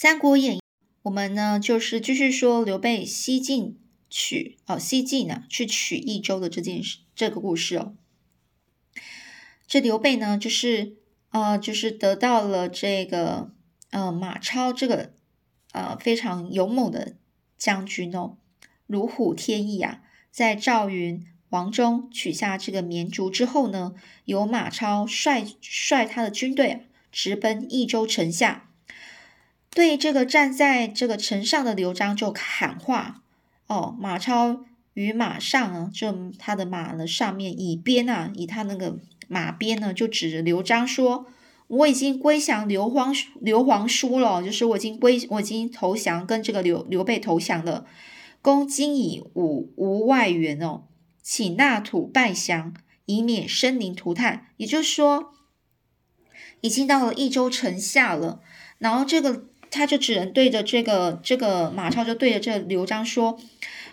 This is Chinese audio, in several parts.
三国演义》，我们呢就是继续说刘备西进取哦，西进呢去取益州的这件事，这个故事哦。这刘备呢，就是呃，就是得到了这个呃马超这个呃非常勇猛的将军哦，如虎添翼啊，在赵云、王忠取下这个绵竹之后呢，由马超率率他的军队啊直奔益州城下。对这个站在这个城上的刘璋就喊话哦，马超与马上啊，就他的马的上面以鞭啊，以他那个马鞭呢，就指着刘璋说：“我已经归降刘皇刘皇叔了，就是我已经归我已经投降，跟这个刘刘备投降了。公今已无无外援哦，请纳土拜降，以免生灵涂炭。也就是说，已经到了益州城下了，然后这个。他就只能对着这个这个马超，就对着这刘璋说：“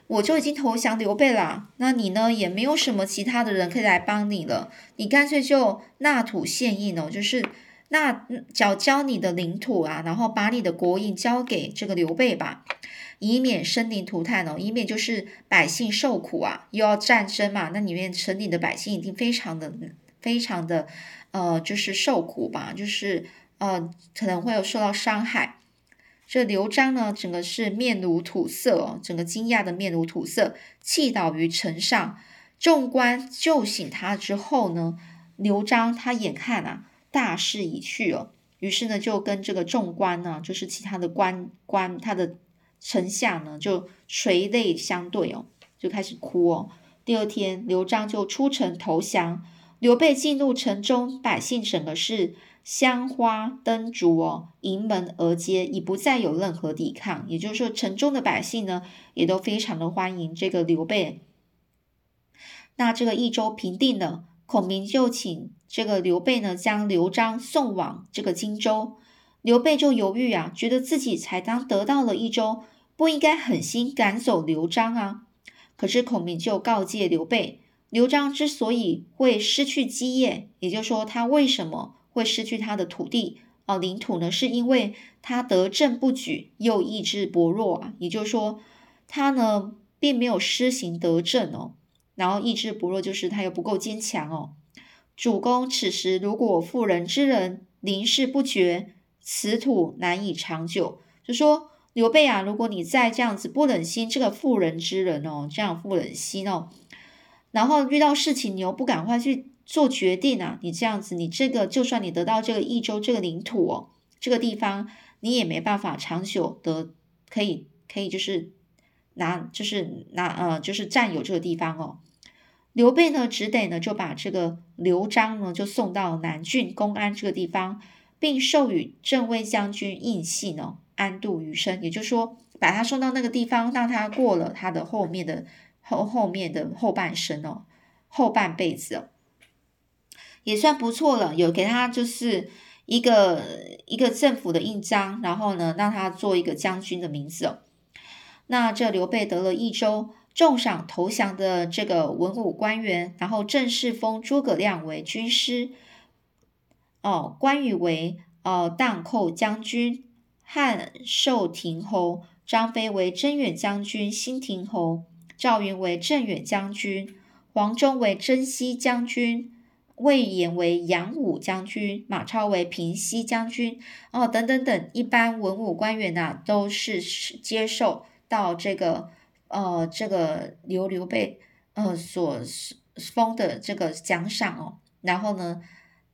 我就已经投降刘备了，那你呢，也没有什么其他的人可以来帮你了，你干脆就纳土献印哦，就是纳缴交你的领土啊，然后把你的国印交给这个刘备吧，以免生灵涂炭哦，以免就是百姓受苦啊，又要战争嘛，那里面城里的百姓一定非常的非常的呃，就是受苦吧，就是呃，可能会有受到伤害。”这刘璋呢，整个是面如土色哦，整个惊讶的面如土色，气倒于城上。众官救醒他之后呢，刘璋他眼看啊，大势已去哦，于是呢，就跟这个众官呢，就是其他的官官，他的丞相呢，就垂泪相对哦，就开始哭哦。第二天，刘璋就出城投降，刘备进入城中，百姓整个是。香花灯烛哦，迎门而接，已不再有任何抵抗。也就是说，城中的百姓呢，也都非常的欢迎这个刘备。那这个益州平定了，孔明就请这个刘备呢，将刘璋送往这个荆州。刘备就犹豫啊，觉得自己才刚得到了益州，不应该狠心赶走刘璋啊。可是孔明就告诫刘备，刘璋之所以会失去基业，也就是说，他为什么？会失去他的土地哦，领土呢，是因为他得政不举，又意志薄弱啊。也就是说，他呢并没有施行德政哦，然后意志薄弱，就是他又不够坚强哦。主公此时如果妇人之仁，临事不决，此土难以长久。就说刘备啊，如果你再这样子不忍心这个妇人之仁哦，这样不忍心哦，然后遇到事情你又不赶快去。做决定啊！你这样子，你这个就算你得到这个益州这个领土哦，这个地方你也没办法长久的可以可以就是拿就是拿呃就是占有这个地方哦。刘备呢只得呢就把这个刘璋呢就送到南郡公安这个地方，并授予镇卫将军印系呢安度余生，也就是说把他送到那个地方，让他过了他的后面的后后面的后半生哦，后半辈子哦。也算不错了，有给他就是一个一个政府的印章，然后呢，让他做一个将军的名字哦。那这刘备得了益州，重赏投降的这个文武官员，然后正式封诸葛亮为军师，哦，关羽为哦荡寇将军，汉寿亭侯，张飞为征远将军、新亭侯，赵云为镇远将军，黄忠为征西将军。魏延为扬武将军，马超为平西将军，哦，等等等，一般文武官员呐，都是接受到这个呃这个刘刘备呃所封的这个奖赏哦，然后呢，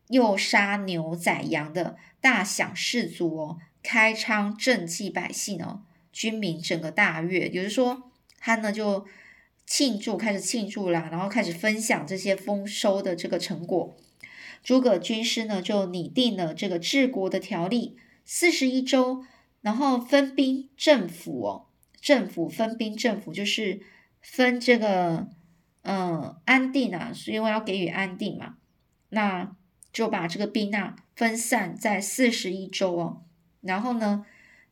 又杀牛宰羊的大享士卒哦，开仓赈济百姓哦，军民整个大悦，也就是说，他呢就。庆祝开始庆祝啦，然后开始分享这些丰收的这个成果。诸葛军师呢就拟定了这个治国的条例，四十一州，然后分兵政府哦，政府分兵政府就是分这个嗯安定啊，是因为要给予安定嘛，那就把这个兵啊分散在四十一州哦，然后呢，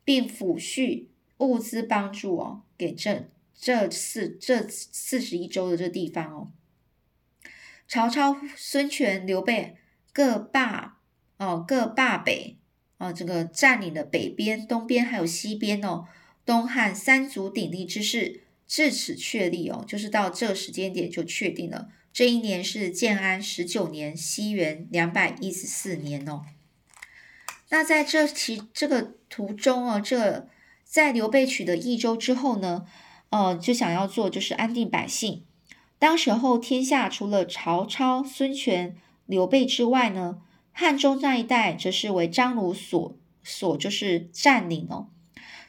并抚恤物资帮助哦给这。这四这四十一州的这地方哦，曹操、孙权、刘备各霸哦各霸北啊，这个占领了北边、东边还有西边哦，东汉三足鼎立之势至此确立哦，就是到这时间点就确定了。这一年是建安十九年，西元两百一十四年哦。那在这其这个途中哦，这在刘备取得益州之后呢，呃，就想要做就是安定百姓。当时候天下除了曹操、孙权、刘备之外呢，汉中那一带则是为张鲁所所就是占领哦。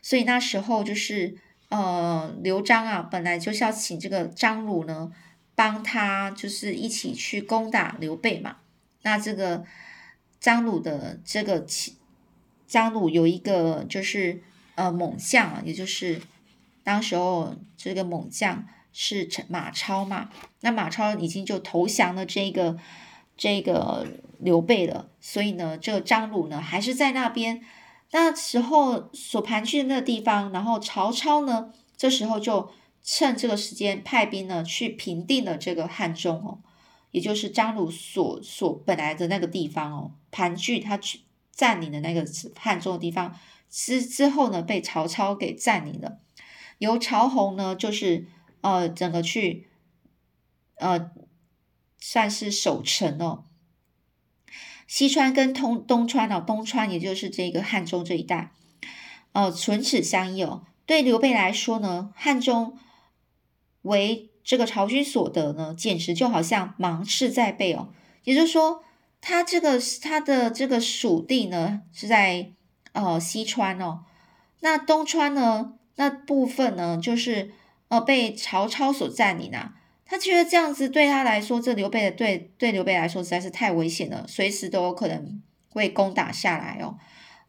所以那时候就是呃，刘璋啊，本来就是要请这个张鲁呢。帮他就是一起去攻打刘备嘛。那这个张鲁的这个张鲁有一个就是呃猛将啊，也就是当时候这个猛将是陈马超嘛。那马超已经就投降了这个这个刘备了，所以呢，这个张鲁呢还是在那边那时候所盘踞的那个地方。然后曹操呢，这时候就。趁这个时间派兵呢去平定了这个汉中哦，也就是张鲁所所本来的那个地方哦，盘踞他去占领的那个汉中的地方之之后呢，被曹操给占领了，由曹洪呢就是呃整个去呃算是守城哦，西川跟通东川哦，东川也就是这个汉中这一带，呃唇齿相依哦，对刘备来说呢，汉中。为这个曹军所得呢，简直就好像芒刺在背哦。也就是说，他这个他的这个属地呢是在呃西川哦，那东川呢那部分呢就是呃被曹操所占领啊。他觉得这样子对他来说，这刘备的对对刘备来说实在是太危险了，随时都有可能会攻打下来哦。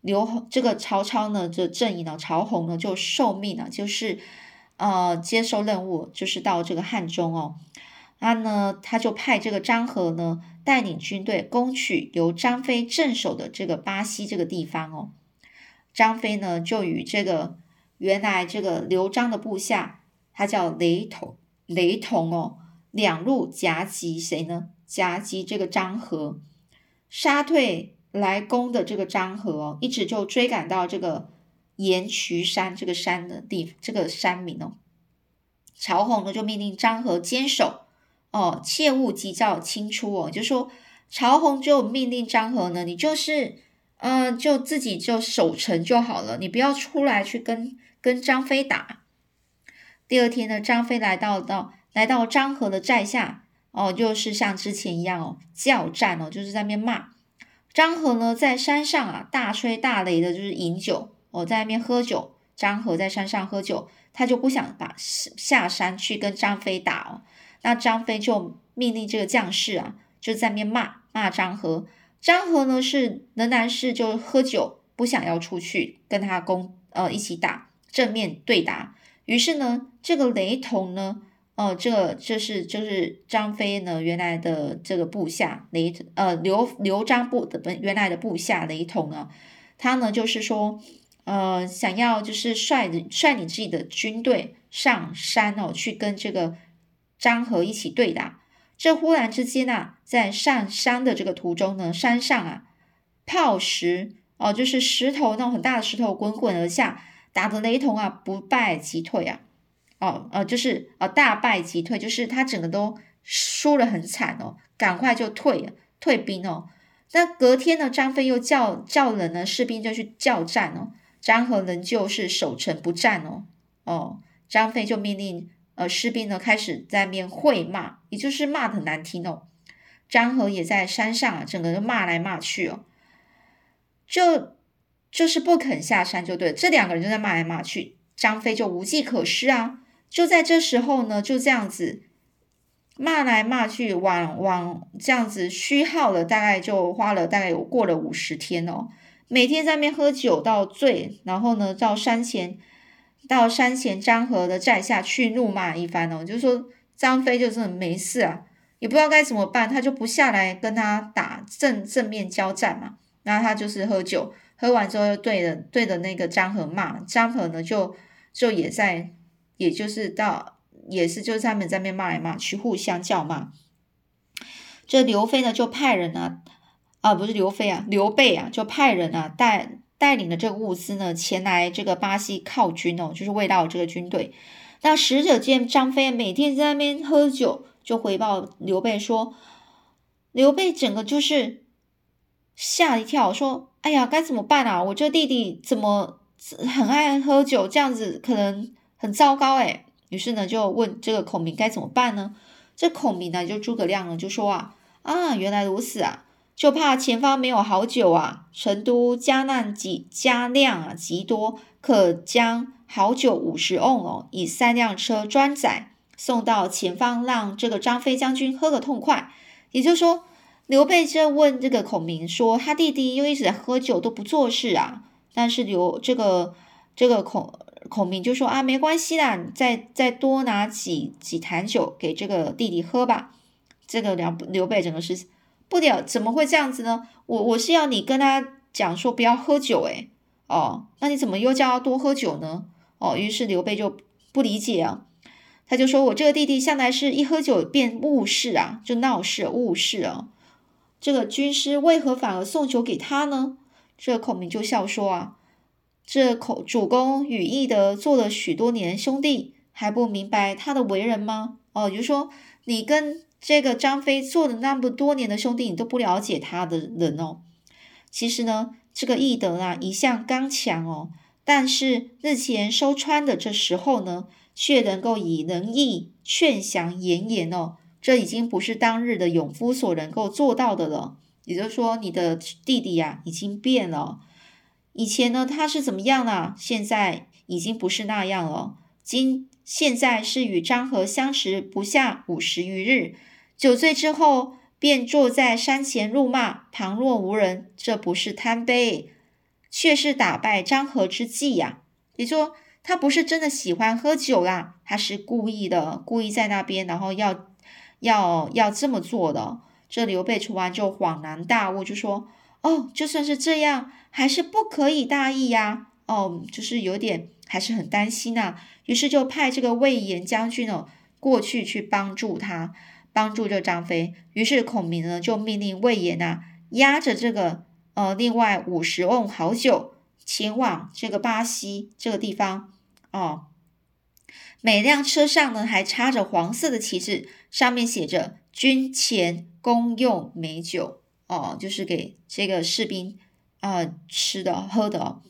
刘这个曹操呢，这阵营呢，曹洪呢就受命了，就是。呃，接受任务就是到这个汉中哦，他呢，他就派这个张合呢带领军队攻取由张飞镇守的这个巴西这个地方哦。张飞呢就与这个原来这个刘璋的部下，他叫雷同，雷同哦，两路夹击谁呢？夹击这个张合，杀退来攻的这个张合哦，一直就追赶到这个。岩渠山这个山的地，这个山名哦，曹洪呢就命令张合坚守哦，切勿急躁轻出哦，就说曹洪就命令张合呢，你就是嗯，就自己就守城就好了，你不要出来去跟跟张飞打。第二天呢，张飞来到到来到张合的寨下哦，就是像之前一样哦，叫战哦，就是在那边骂张合呢，在山上啊大吹大擂的，就是饮酒。哦在那边喝酒，张合在山上喝酒，他就不想把下山去跟张飞打哦。那张飞就命令这个将士啊，就在那边骂骂张合。张合呢是仍然是就喝酒，不想要出去跟他攻呃一起打正面对打。于是呢，这个雷同呢，呃，这这是就是张飞呢原来的这个部下雷呃刘刘璋部的本原来的部下雷同呢，他呢就是说。呃，想要就是率率领自己的军队上山哦，去跟这个张合一起对打。这忽然之间啊，在上山的这个途中呢，山上啊，炮石哦，就是石头那种很大的石头滚滚而下，打的雷同啊，不败即退啊，哦呃，就是呃大败即退，就是他整个都输了很惨哦，赶快就退退兵哦。那隔天呢，张飞又叫叫人呢，士兵就去叫战哦。张合仍旧是守城不战哦，哦，张飞就命令呃士兵呢开始在面会骂，也就是骂的难听哦。张合也在山上啊，整个就骂来骂去哦，就就是不肯下山，就对，这两个人就在骂来骂去，张飞就无计可施啊。就在这时候呢，就这样子骂来骂去，往往这样子虚耗了，大概就花了大概有过了五十天哦。每天在那边喝酒到醉，然后呢，到山前，到山前张合的寨下去怒骂一番哦，就是说张飞就是没事啊，也不知道该怎么办，他就不下来跟他打正正面交战嘛，然后他就是喝酒，喝完之后又对着对着那个张合骂，张合呢就就也在，也就是到也是就是他们在那边骂来骂去，互相叫骂，这刘飞呢就派人呢。啊，不是刘飞啊，刘备啊，就派人啊带带领的这个物资呢前来这个巴西犒军哦，就是慰劳这个军队。那使者见张飞每天在那边喝酒，就回报刘备说，刘备整个就是吓一跳，说：“哎呀，该怎么办啊？我这弟弟怎么很爱喝酒，这样子可能很糟糕哎。”于是呢，就问这个孔明该怎么办呢？这孔明呢，就诸葛亮呢，就说啊啊，原来如此啊，就怕前方没有好酒啊，成都加难极加量啊极多，可将好酒五十瓮哦，以三辆车专载送到前方，让这个张飞将军喝个痛快。也就是说，刘备就问这个孔明说，他弟弟又一直在喝酒，都不做事啊。但是刘这个这个孔。孔明就说啊，没关系啦，再再多拿几几坛酒给这个弟弟喝吧。这个刘刘备整个是不了，怎么会这样子呢？我我是要你跟他讲说不要喝酒，诶哦，那你怎么又叫他多喝酒呢？哦，于是刘备就不理解啊，他就说我这个弟弟向来是一喝酒便误事啊，就闹事误事啊。这个军师为何反而送酒给他呢？这孔明就笑说啊。这口主公与翼德做了许多年兄弟，还不明白他的为人吗？哦，就是说，你跟这个张飞做了那么多年的兄弟，你都不了解他的人哦。其实呢，这个翼德啊，一向刚强哦，但是日前收川的这时候呢，却能够以仁义劝降严颜哦，这已经不是当日的勇夫所能够做到的了。也就是说，你的弟弟呀，已经变了。以前呢，他是怎么样呢？现在已经不是那样了。今现在是与张和相识不下五十余日，酒醉之后便坐在山前怒骂，旁若无人。这不是贪杯，却是打败张和之计呀。你说他不是真的喜欢喝酒啦，他是故意的，故意在那边，然后要要要这么做的。这刘备说完就恍然大悟，就说。哦，就算是这样，还是不可以大意呀。哦，就是有点还是很担心呐。于是就派这个魏延将军哦过去去帮助他，帮助这张飞。于是孔明呢就命令魏延呐押着这个呃另外五十瓮好酒前往这个巴西这个地方哦。每辆车上呢还插着黄色的旗帜，上面写着“军前公用美酒”。哦，就是给这个士兵啊吃的喝的。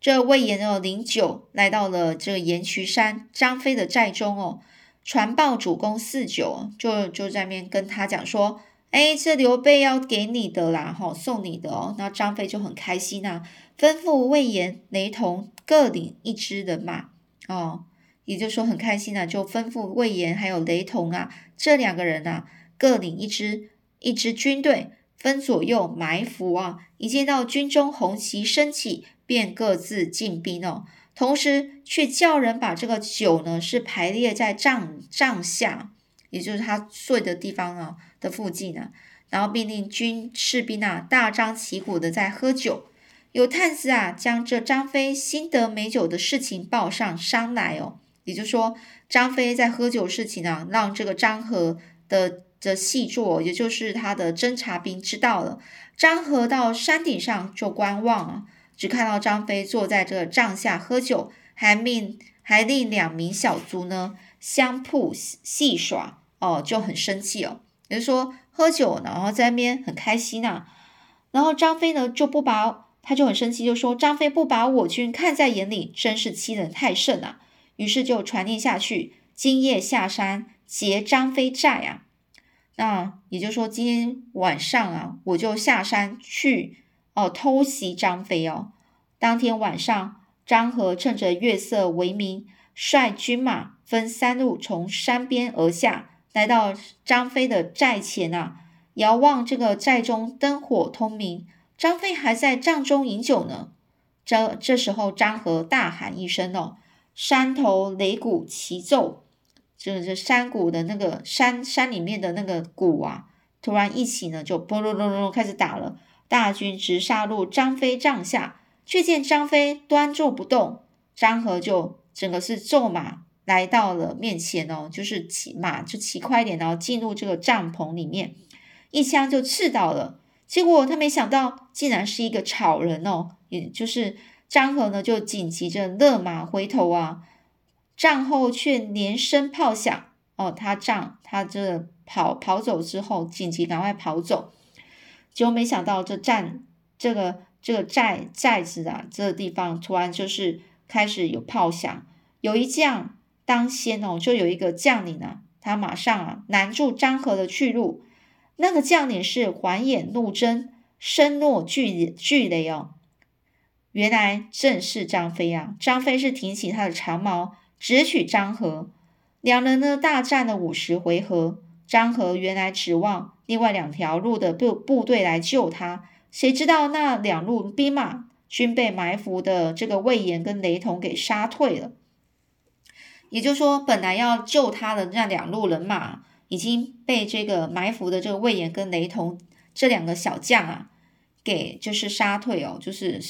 这魏延哦，领酒来到了这个盐渠山张飞的寨中哦，传报主公四酒，就就在面跟他讲说，哎，这刘备要给你的啦，哈，送你的哦。那张飞就很开心呐，吩咐魏延、雷同各领一支人马哦，也就是说很开心呐，就吩咐魏延还有雷同啊这两个人呐，各领一支一支军队。分左右埋伏啊！一见到军中红旗升起，便各自进兵哦。同时却叫人把这个酒呢，是排列在帐帐下，也就是他睡的地方啊的附近啊。然后命令军士兵啊，大张旗鼓的在喝酒。有探子啊，将这张飞新得美酒的事情报上山来哦。也就是说，张飞在喝酒事情啊，让这个张合的。的细作，也就是他的侦察兵知道了，张合到山顶上就观望啊，只看到张飞坐在这个帐下喝酒，还命还令两名小卒呢相扑戏耍哦，就很生气哦，也就是说喝酒，然后在那边很开心呐，然后张飞呢就不把他就很生气，就说张飞不把我军看在眼里，真是欺人太甚啊，于是就传令下去，今夜下山劫张飞寨啊。那也就是说，今天晚上啊，我就下山去哦，偷袭张飞哦。当天晚上，张合趁着月色为明，率军马分三路从山边而下，来到张飞的寨前啊。遥望这个寨中灯火通明，张飞还在帐中饮酒呢。这这时候，张合大喊一声哦：“山头擂鼓齐奏。”就是山谷的那个山山里面的那个鼓啊，突然一起呢，就嘣隆隆隆开始打了。大军直杀入张飞帐下，却见张飞端坐不动。张合就整个是骤马来到了面前哦，就是骑马就骑快一点，然后进入这个帐篷里面，一枪就刺到了。结果他没想到，竟然是一个草人哦，也就是张合呢，就紧急着勒马回头啊，战后却连声炮响哦，他战他这跑跑走之后，紧急赶快跑走，结果没想到这战这个这个寨寨子啊，这个地方突然就是开始有炮响，有一将当先哦，就有一个将领啊，他马上啊拦住张合的去路。那个将领是环眼怒睁，声若巨巨雷哦。原来正是张飞啊！张飞是挺起他的长矛，直取张合。两人呢大战了五十回合。张合原来指望另外两条路的部部队来救他，谁知道那两路兵马均被埋伏的这个魏延跟雷同给杀退了。也就是说，本来要救他的那两路人马。已经被这个埋伏的这个魏延跟雷同这两个小将啊，给就是杀退哦，就是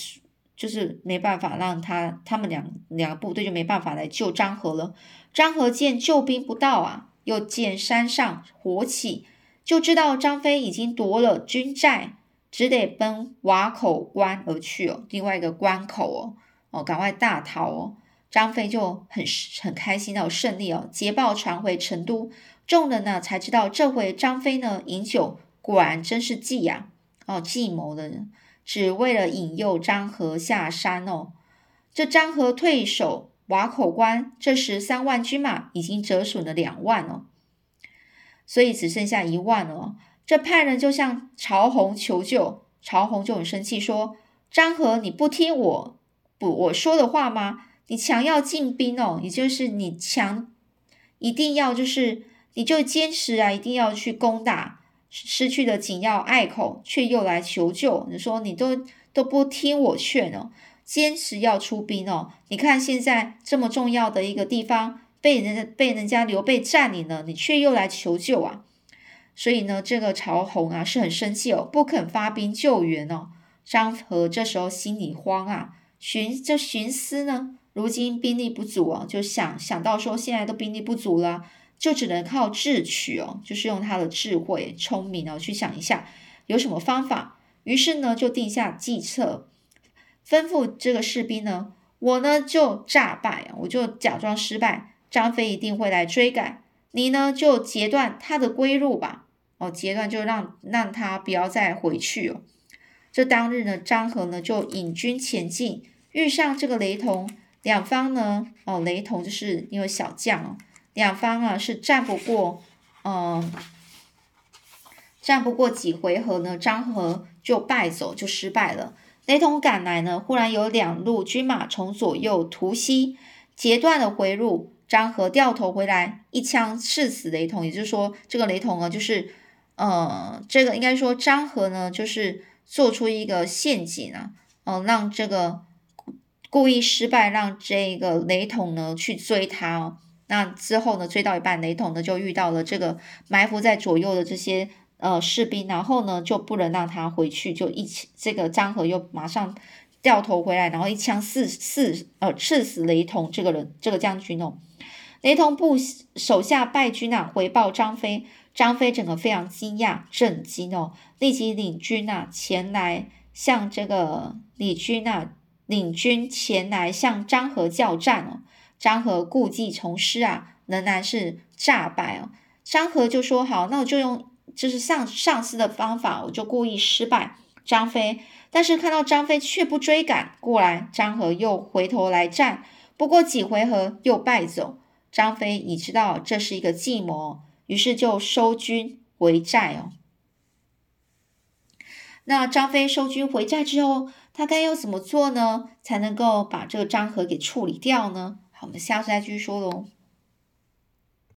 就是没办法让他他们两两个部队就没办法来救张合了。张合见救兵不到啊，又见山上火起，就知道张飞已经夺了军寨，只得奔瓦口关而去哦，另外一个关口哦，哦，赶快大逃哦。张飞就很很开心的胜利哦，捷报传回成都。众人呢才知道，这回张飞呢饮酒，果然真是计呀！哦，计谋的人，只为了引诱张合下山哦。这张合退守瓦口关，这时三万军马已经折损了两万哦，所以只剩下一万了。这派人就向曹洪求救，曹洪就很生气，说：“张合，你不听我不我说的话吗？你强要进兵哦，也就是你强一定要就是。”你就坚持啊，一定要去攻打失去的紧要隘口，却又来求救。你说你都都不听我劝哦，坚持要出兵哦。你看现在这么重要的一个地方被人家被人家刘备占领了，你却又来求救啊！所以呢，这个曹洪啊是很生气哦，不肯发兵救援哦。张合这时候心里慌啊，寻这寻思呢，如今兵力不足哦，就想想到说现在都兵力不足了。就只能靠智取哦，就是用他的智慧、聪明哦去想一下有什么方法。于是呢，就定下计策，吩咐这个士兵呢，我呢就诈败，我就假装失败，张飞一定会来追赶。你呢就截断他的归路吧，哦，截断就让让他不要再回去哦。这当日呢，张合呢就引军前进，遇上这个雷同，两方呢，哦，雷同就是因为小将哦。两方啊是战不过，嗯，战不过几回合呢，张合就败走，就失败了。雷同赶来呢，忽然有两路军马从左右突袭，截断了回路。张合掉头回来，一枪刺死雷同。也就是说，这个雷同啊，就是，呃，这个应该说张合呢，就是做出一个陷阱啊，嗯，让这个故意失败，让这个雷同呢去追他哦。那之后呢？追到一半，雷同呢就遇到了这个埋伏在左右的这些呃士兵，然后呢就不能让他回去，就一起这个张合又马上掉头回来，然后一枪刺刺呃刺死雷同这个人这个将军哦。雷同部手下败军啊，回报张飞，张飞整个非常惊讶震惊哦，立即领军啊前来向这个李军啊领军前来向张合叫战哦。张合故技重施啊，仍然是诈败哦。张合就说：“好，那我就用就是上上司的方法，我就故意失败。”张飞，但是看到张飞却不追赶过来，张合又回头来战，不过几回合又败走。张飞已知道这是一个计谋，于是就收军回寨哦。那张飞收军回寨之后，他该要怎么做呢？才能够把这个张合给处理掉呢？我们下次再继续说喽。